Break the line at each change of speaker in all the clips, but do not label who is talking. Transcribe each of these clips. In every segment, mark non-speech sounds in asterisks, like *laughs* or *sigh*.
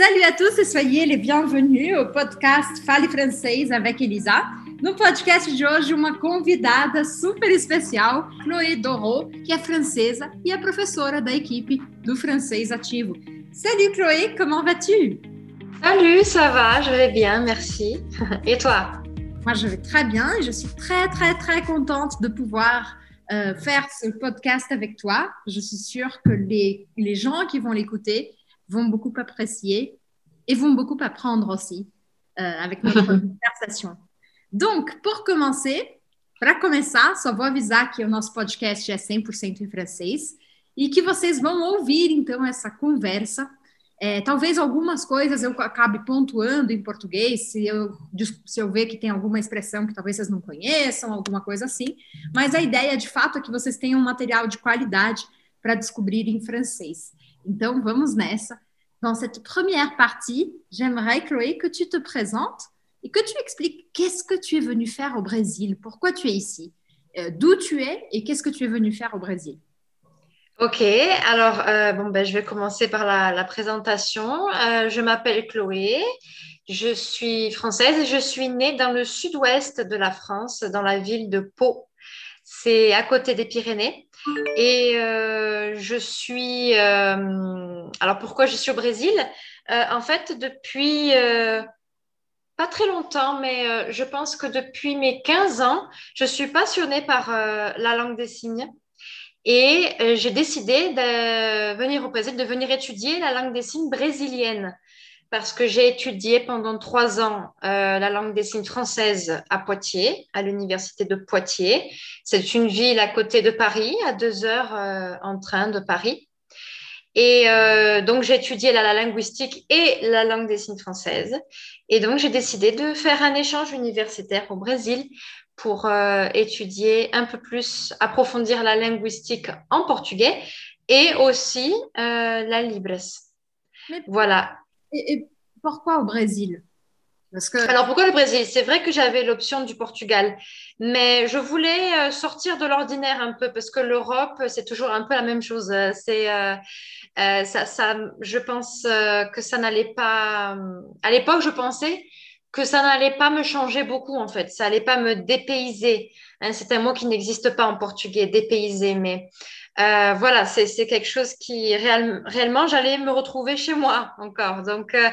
Salut à tous et soyez les bienvenus au podcast Fale Francês avec Elisa. No podcast de hoje, uma convidada super especial, Chloé Doro, que é francesa e é professora da equipe do Francês Ativo. Salut Chloé, comment vas-tu?
Salut, ça va, je vais bien, merci. *laughs* Et toi?
Moi, je vais très bien et je suis très, très, très contente de pouvoir euh, faire ce podcast avec toi. Je suis sûre que les, les gens qui vont l'écouter vont beaucoup apprécier et vont beaucoup apprendre aussi euh, avec notre *laughs* conversation. Donc, pour commencer, para começar, só vou avisar que o nosso podcast é 100% em francês e que vocês vão ouvir, então, essa conversa. É, talvez algumas coisas eu acabe pontuando em português, se eu, se eu ver que tem alguma expressão que talvez vocês não conheçam, alguma coisa assim. Mas a ideia, de fato, é que vocês tenham um material de qualidade para descobrir em francês. Então, vamos nessa. Dans cette première partie, j'aimerais, Chloé, que tu te présentes et que tu expliques qu'est-ce que tu es venu faire au Brésil, pourquoi tu es ici, euh, d'où tu es et qu'est-ce que tu es venu faire au Brésil.
Ok, alors euh, bon, ben, je vais commencer par la, présentation. Euh, je m'appelle Chloé, je suis française et je suis née dans le sud-ouest de la France, dans la ville de Pau. C'est à côté des Pyrénées. Et euh, je suis... euh, alors pourquoi je suis au Brésil? Euh, En fait, depuis... pas très longtemps, mais je pense que depuis mes 15 ans, je suis passionnée par la langue des signes. Et j'ai décidé de venir au Brésil, de venir étudier la langue des signes brésilienne. Parce que j'ai étudié pendant trois ans euh, la langue des signes française à Poitiers, à l'université de Poitiers. C'est une ville à côté de Paris, à deux heures euh, en train de Paris. Et euh, donc, j'ai étudié la, la linguistique et la langue des signes française. Et donc, j'ai décidé de faire un échange universitaire au Brésil pour euh, étudier un peu plus, approfondir la linguistique en portugais et aussi euh, la libres.
Mais-
Voilà.
Et, pourquoi au Brésil? Parce que
Alors pourquoi le Brésil? C'est vrai que j'avais l'option du Portugal, mais je voulais euh, sortir de l'ordinaire un peu parce que l'Europe, c'est toujours un peu la même chose. Euh, C'est euh, ça, ça, je pense que ça n'allait pas. À l'époque, je pensais que ça n'allait pas me changer beaucoup en fait. Ça n'allait pas me dépayser. Hein, c'est un mot qui n'existe pas en portugais, dépayser, mais euh, voilà, c'est quelque chose qui réel- réellement, j'allais me retrouver chez moi encore. Donc euh,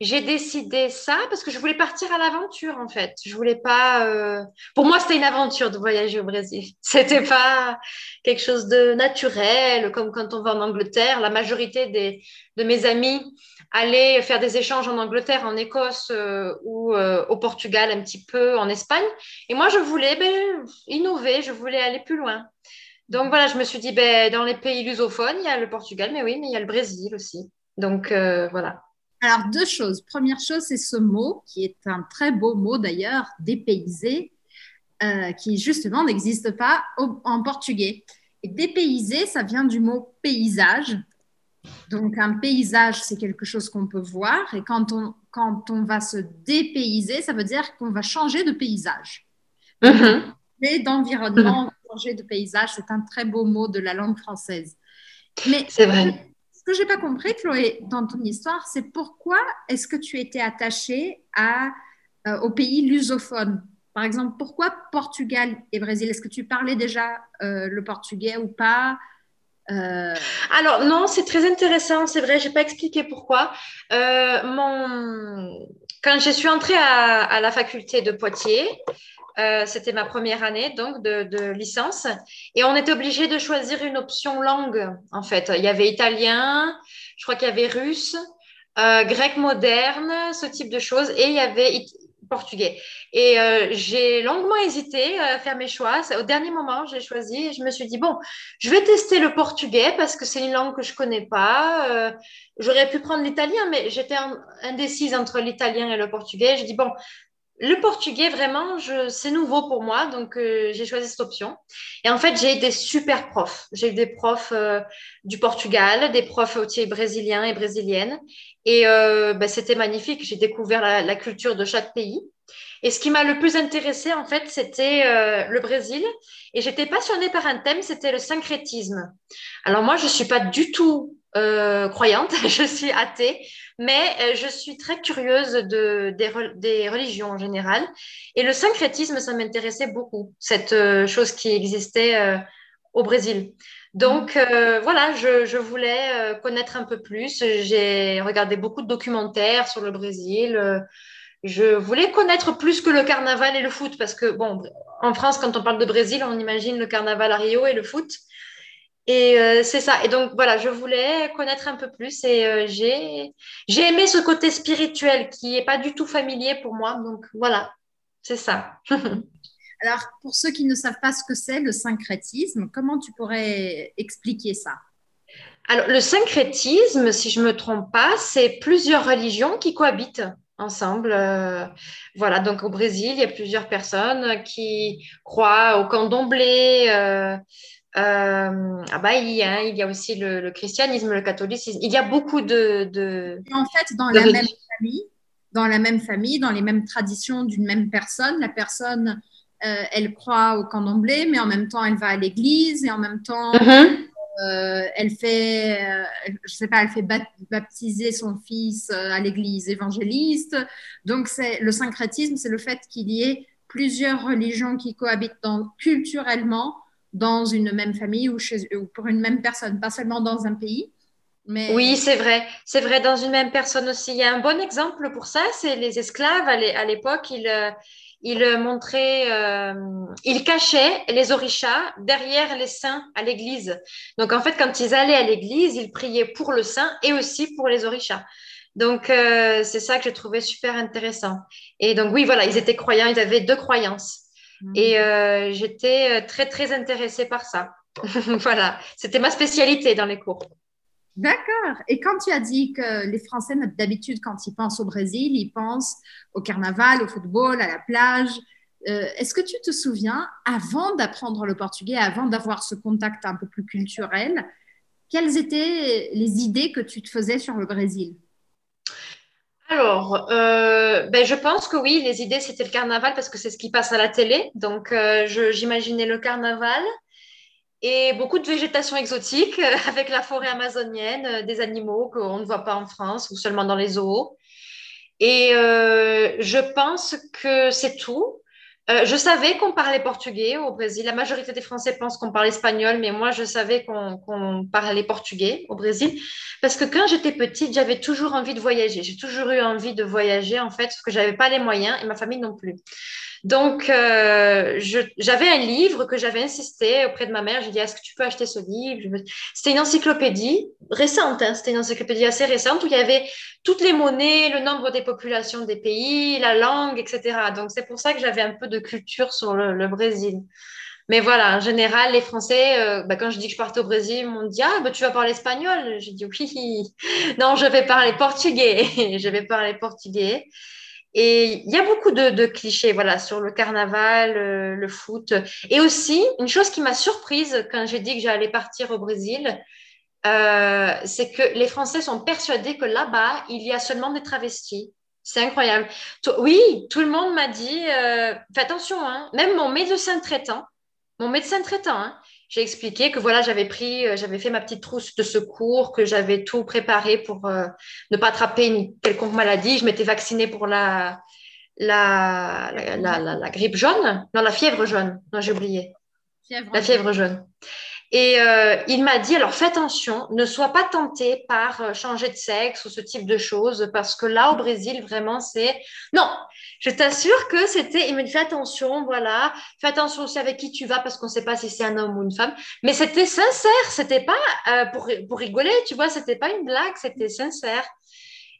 j'ai décidé ça parce que je voulais partir à l'aventure en fait. Je voulais pas. euh, Pour moi, c'était une aventure de voyager au Brésil. *laughs* C'était pas quelque chose de naturel comme quand on va en Angleterre. La majorité des... de mes amis allaient faire des échanges en Angleterre, en Écosse ou au Portugal, un petit peu en Espagne. Et moi, je voulais ben, innover. Je voulais aller plus loin. Donc voilà, je me suis dit, ben, dans les pays lusophones, il y a le Portugal, mais oui, mais il y a le Brésil aussi. Donc euh, voilà.
Alors, deux choses. Première chose, c'est ce mot, qui est un très beau mot d'ailleurs, dépaysé, euh, qui justement n'existe pas au- en portugais. Et dépaysé, ça vient du mot paysage. Donc, un paysage, c'est quelque chose qu'on peut voir. Et quand on, quand on va se dépayser, ça veut dire qu'on va changer de paysage.
Mhm.
Mais d'environnement, changer de paysage, c'est un très beau mot de la langue française. Mais
C'est vrai.
ce que j'ai pas compris, Chloé, dans ton histoire, c'est pourquoi est-ce que tu étais attachée à, euh, au pays lusophone? Par exemple, pourquoi Portugal et Brésil? Est-ce que tu parlais déjà euh, le portugais ou pas? Euh,
Alors non, c'est très intéressant, c'est vrai, j'ai pas expliqué pourquoi. Euh, mon... Quand je suis entrée à, à la faculté de Poitiers, euh, c'était ma première année donc de, licence, et on était obligé de choisir une option langue en fait. Il y avait italien, je crois qu'il y avait russe, euh, grec moderne, ce type de choses, et il y avait it- portugais. Et euh, j'ai longuement hésité à faire mes choix. Au dernier moment, j'ai choisi et je me suis dit bon. Je vais tester le portugais parce que c'est une langue que je connais pas. J'aurais pu prendre l'italien, mais j'étais in- indécise entre l'italien et le portugais. Je dis bon, le portugais vraiment, c'est nouveau pour moi, donc euh, j'ai choisi cette option. Et en fait, j'ai eu des super profs. J'ai eu des profs euh, du Portugal, des profs aussi brésiliens et brésiliennes, et euh, ben, c'était magnifique. J'ai découvert la, la culture de chaque pays. Et ce qui m'a le plus intéressé, en fait, c'était euh, le Brésil. Et j'étais passionnée par un thème, c'était le syncrétisme. Alors moi, je suis pas du tout euh, croyante, *laughs* je suis athée, mais euh, je suis très curieuse de, des, religions en général. Et le syncrétisme, ça m'intéressait beaucoup, cette euh, chose qui existait euh, au Brésil. Donc voilà, je voulais connaître un peu plus. J'ai regardé beaucoup de documentaires sur le Brésil. je voulais connaître plus que le carnaval et le foot parce que, bon, en France, quand on parle de Brésil, on imagine le carnaval à Rio et le foot. Et euh, c'est ça. Et donc voilà, je voulais connaître un peu plus et euh, j'ai j'ai aimé ce côté spirituel qui est pas du tout familier pour moi. Donc voilà, c'est ça. *laughs*
Alors pour ceux qui ne savent pas ce que c'est le syncrétisme, comment tu pourrais expliquer ça?
Alors le syncrétisme, si je me trompe pas, c'est plusieurs religions qui cohabitent ensemble. Euh, voilà, donc au Brésil, il y a plusieurs personnes qui croient au candomblé, euh, ah bah, il, y a, il y a aussi le, christianisme, le catholicisme. Il y a beaucoup de. de
en fait, dans la même famille, dans la même famille, dans les mêmes traditions d'une même personne, la personne, euh, elle croit au candomblé, mais en même temps, elle va à l'église et en même temps, mm-hmm. euh, elle fait, je sais pas, elle fait baptiser son fils à l'église évangéliste. Donc, c'est le syncrétisme, c'est le fait qu'il y ait plusieurs religions qui cohabitent dans, culturellement dans une même famille ou, chez, ou pour une même personne, pas seulement dans un pays.
Mais... Oui, c'est vrai. C'est vrai, dans une même personne aussi. Il y a un bon exemple pour ça, c'est les esclaves. À l'époque, ils, euh, ils montraient, euh, ils cachaient les orishas derrière les saints à l'église. Donc, en fait, quand ils allaient à l'église, ils priaient pour le saint et aussi pour les orishas. Donc, euh, c'est ça que j'ai trouvé super intéressant. Et donc, oui, voilà, ils étaient croyants, ils avaient deux croyances. Et mm. euh, j'étais euh, très, très intéressée par ça. *laughs* voilà, c'était ma spécialité dans les cours.
D'accord. Et quand tu as dit que les Français, d'habitude, quand ils pensent au Brésil, ils pensent au carnaval, au football, à la plage. Euh, est-ce que tu te souviens, avant d'apprendre le portugais, avant d'avoir ce contact un peu plus culturel, quelles étaient les idées que tu te faisais sur le Brésil?
Alors, euh, ben, je pense que oui, les idées, c'était le carnaval parce que c'est ce qui passe à la télé. Donc, euh, j'imaginais le carnaval et beaucoup de végétation exotique avec la forêt amazonienne, euh, des animaux qu'on ne voit pas en France ou seulement dans les zoos. Et je pense que c'est tout. Euh, je savais qu'on parlait portugais au Brésil. La majorité des Français pensent qu'on parle espagnol, mais moi, je savais qu'on parlait portugais au Brésil. Parce que quand j'étais petite, j'avais toujours envie de voyager. J'ai toujours eu envie de voyager, en fait, parce que je n'avais pas les moyens et ma famille non plus. Donc, euh, j'avais un livre que j'avais insisté auprès de ma mère. J'ai dit, est-ce que tu peux acheter ce livre? C'était une encyclopédie récente, hein. c'était une encyclopédie assez récente où il y avait toutes les monnaies, le nombre des populations des pays, la langue, etc. Donc, c'est pour ça que j'avais un peu de culture sur le, Brésil. Mais voilà, en général, les Français, euh, bah, quand je dis que je partais au Brésil, ils m'ont dit Ah, bah, tu vas parler espagnol J'ai dit Oui, *laughs* non, je vais parler portugais. *laughs* je vais parler portugais. Et il y a beaucoup de, clichés voilà, sur le carnaval, euh, le, foot. Et aussi, une chose qui m'a surprise quand j'ai dit que j'allais partir au Brésil, euh, c'est que les Français sont persuadés que là-bas, il y a seulement des travestis. C'est incroyable. Oui, tout le monde m'a dit, euh, fais attention, hein. même mon médecin traitant, mon médecin traitant, hein, j'ai expliqué que voilà, j'avais pris, euh, j'avais fait ma petite trousse de secours, que j'avais tout préparé pour euh, ne pas attraper une quelconque maladie. Je m'étais vaccinée pour la la, la, grippe jaune, non, la fièvre jaune. Non, j'ai oublié. la fièvre jaune. Et euh, il m'a dit, alors fais attention, ne sois pas tenté par euh, changer de sexe ou ce type de choses, parce que là, au Brésil, vraiment, c'est... Non, je t'assure que c'était... Il m'a dit, fais attention, voilà, fais attention aussi avec qui tu vas, parce qu'on ne sait pas si c'est un homme ou une femme. Mais c'était sincère, c'était pas euh, pour, pour rigoler, tu vois, c'était pas une blague, c'était sincère.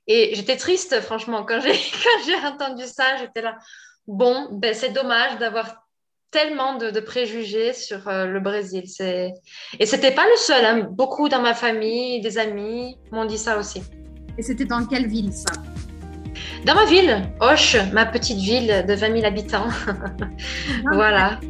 Et j'étais triste, franchement, quand j'ai *laughs* entendu ça, j'étais là, bon, ben, c'est dommage d'avoir tellement de, préjugés sur euh, le Brésil. C'est... Et c'était pas le seul. Hein. Beaucoup dans ma famille, des amis m'ont dit ça aussi.
Et c'était dans quelle ville ça?
Dans ma ville, Auch, ma petite ville de 20 000 habitants. *laughs* voilà.